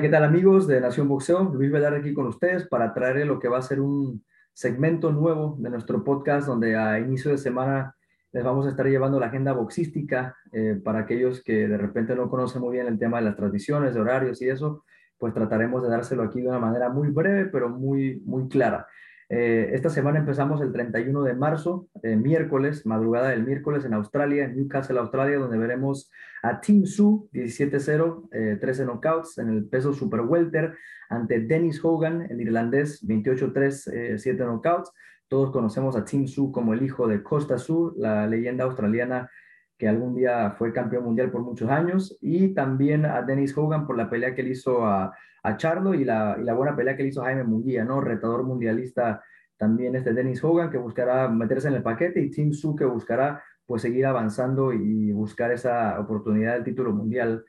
¿qué tal amigos de Nación Boxeo? Luis Velar aquí con ustedes para traerle lo que va a ser un segmento nuevo de nuestro podcast donde a inicio de semana les vamos a estar llevando la agenda boxística eh, para aquellos que de repente no conocen muy bien el tema de las transmisiones, de horarios y eso, pues trataremos de dárselo aquí de una manera muy breve pero muy, muy clara. Eh, esta semana empezamos el 31 de marzo, eh, miércoles, madrugada del miércoles en Australia, en Newcastle, Australia, donde veremos a Tim Su, 17-0, 13 knockouts en el peso super welter, ante Dennis Hogan, el irlandés, 28-3, 7 knockouts. Todos conocemos a Tim Su como el hijo de Costa Su, la leyenda australiana que algún día fue campeón mundial por muchos años, y también a Dennis Hogan por la pelea que le hizo a, a Charlo y la, y la, buena pelea que le hizo Jaime Munguía, ¿no? Retador mundialista también este Dennis Hogan que buscará meterse en el paquete y Tim Su que buscará pues seguir avanzando y buscar esa oportunidad del título mundial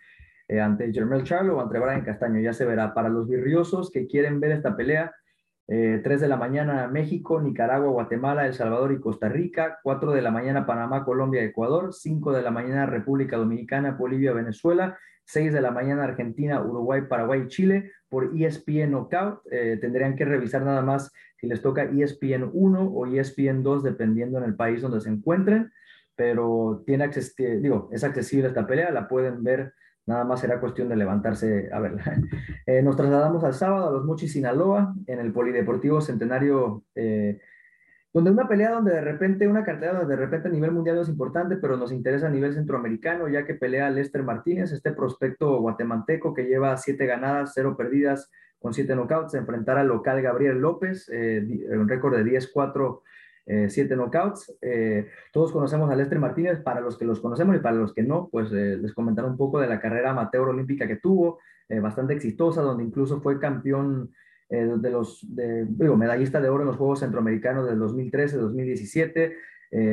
eh, ante Jermel Charlo o ante Brian Castaño, ya se verá. Para los virriosos que quieren ver esta pelea, 3 eh, de la mañana México, Nicaragua, Guatemala, El Salvador y Costa Rica, 4 de la mañana Panamá, Colombia, Ecuador, 5 de la mañana República Dominicana, Bolivia, Venezuela, 6 de la mañana Argentina, Uruguay, Paraguay, Chile, por ESPN Knockout. Eh, tendrían que revisar nada más si les toca ESPN 1 o ESPN 2, dependiendo en el país donde se encuentren, pero tiene digo, es accesible esta pelea, la pueden ver Nada más será cuestión de levantarse a verla. Eh, nos trasladamos al sábado a Los Mochis, Sinaloa, en el Polideportivo Centenario, eh, donde una pelea donde de repente, una cartera donde de repente a nivel mundial no es importante, pero nos interesa a nivel centroamericano, ya que pelea Lester Martínez, este prospecto guatemalteco que lleva siete ganadas, cero perdidas, con siete knockouts, enfrentar al local Gabriel López, eh, un récord de 10-4 eh, siete knockouts. Eh, todos conocemos a Lester Martínez, para los que los conocemos y para los que no, pues eh, les comentaré un poco de la carrera amateur olímpica que tuvo, bastante exitosa, donde incluso fue campeón de los, de, medallista de oro en los Juegos Centroamericanos del 2013, 2017,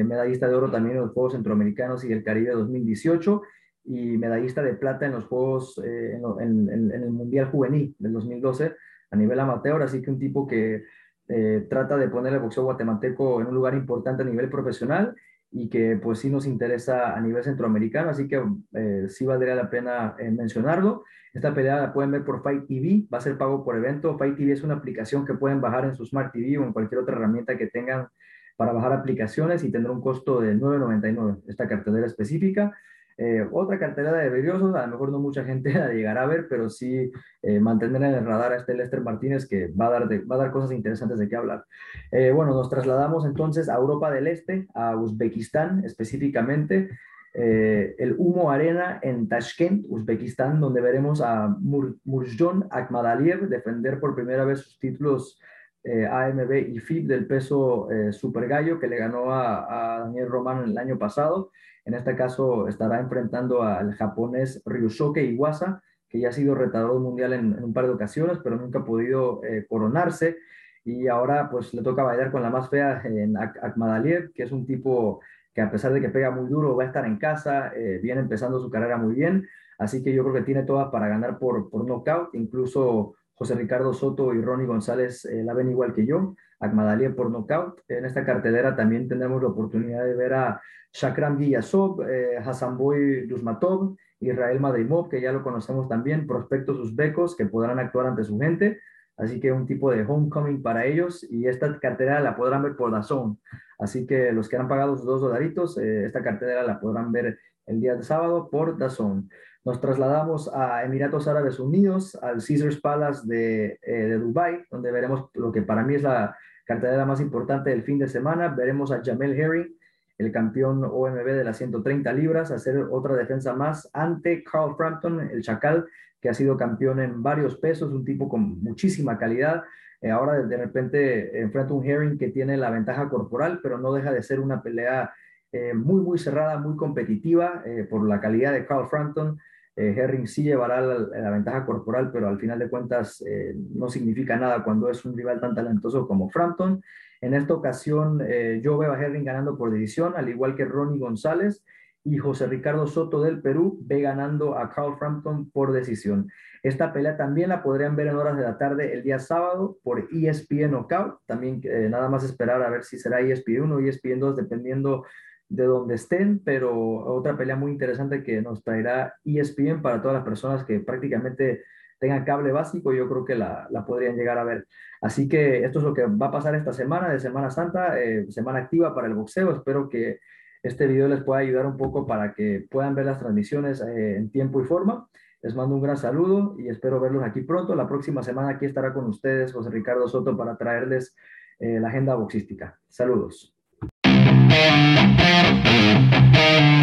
medallista de oro también en los Juegos Centroamericanos y el Caribe 2018 y medallista de plata en los Juegos, en, en el Mundial Juvenil del 2012 a nivel amateur, así que un tipo que eh, trata de poner el boxeo guatemalteco en un lugar importante a nivel profesional y que pues sí nos interesa a nivel centroamericano, así que eh, sí valdría la pena eh, mencionarlo. Esta pelea la pueden ver por Fight TV, va a ser pago por evento. Fight TV es una aplicación que pueden bajar en su Smart TV o en cualquier otra herramienta que tengan para bajar aplicaciones y tendrá un costo de 9.99 esta cartelera específica. Eh, otra cartelera de vidriosos, a lo mejor no mucha gente la llegará a ver, pero sí eh, mantener en el radar a este Lester Martínez que va a dar, va a dar cosas interesantes de qué hablar. Eh, bueno, nos trasladamos entonces a Europa del Este, a Uzbekistán específicamente. el Humo Arena en Tashkent, Uzbekistán, donde veremos a Mur Murjon Akhmadaliev defender por primera vez sus títulos AMB y FIB del peso Super Gallo que le ganó a, a Daniel Román el año pasado. En este caso estará enfrentando al japonés Ryusuke Iwasa, que ya ha sido retador mundial en, un par de ocasiones, pero nunca ha podido eh, coronarse. Y ahora pues le toca bailar con la más fea en Akhmadaliev, que es un tipo que a pesar de que pega muy duro, va a estar en casa, eh, viene empezando su carrera muy bien. Así que yo creo que tiene todas para ganar por, por knockout. Incluso José Ricardo Soto y Ronnie González eh, la ven igual que yo. Akhmadaliev por knockout. En esta cartelera también tenemos la oportunidad de ver a Shakram Giyasov, eh, Hasanboy Dusmatov, Israel Madrimov, que ya lo conocemos también, prospectos uzbecos que podrán actuar ante su gente. Así que un tipo de homecoming para ellos y esta cartelera la podrán ver por Dazón. Así que los que han pagado sus dos dolaritos, eh, esta cartelera la podrán ver el día de sábado por Dazón. Nos trasladamos a Emiratos Árabes Unidos, al Caesars Palace de, eh, de Dubai, donde veremos lo que para mí es la cartelera más importante del fin de semana. Veremos a Jamel Herring, el campeón OMB de las 130 libras, hacer otra defensa más ante Carl Frampton, el Chacal, que ha sido campeón en varios pesos, un tipo con muchísima calidad. Eh, ahora de repente enfrenta un Herring que tiene la ventaja corporal, pero no deja de ser una pelea eh, muy, muy cerrada, muy competitiva eh, por la calidad de Carl Frampton. Herring sí llevará la, ventaja corporal, pero al final de cuentas no significa nada cuando es un rival tan talentoso como Frampton. En esta ocasión eh, yo veo a Herring ganando por división, al igual que Ronnie González y José Ricardo Soto del Perú ve ganando a Carl Frampton por decisión. Esta pelea también la podrían ver en horas de la tarde el día sábado por ESPN Knockout. También eh, nada más esperar a ver si será ESPN 1 o ESPN 2 dependiendo de donde estén, pero otra pelea muy interesante que nos traerá ESPN para todas las personas que prácticamente tengan cable básico, yo creo que la, la podrían llegar a ver. Así que esto es lo que va a pasar esta semana de Semana Santa, eh, semana activa para el boxeo. Espero que este video les pueda ayudar un poco para que puedan ver las transmisiones eh, en tiempo y forma. Les mando un gran saludo y espero verlos aquí pronto. La próxima semana aquí estará con ustedes José Ricardo Soto para traerles eh, la agenda boxística. Saludos. Thank you.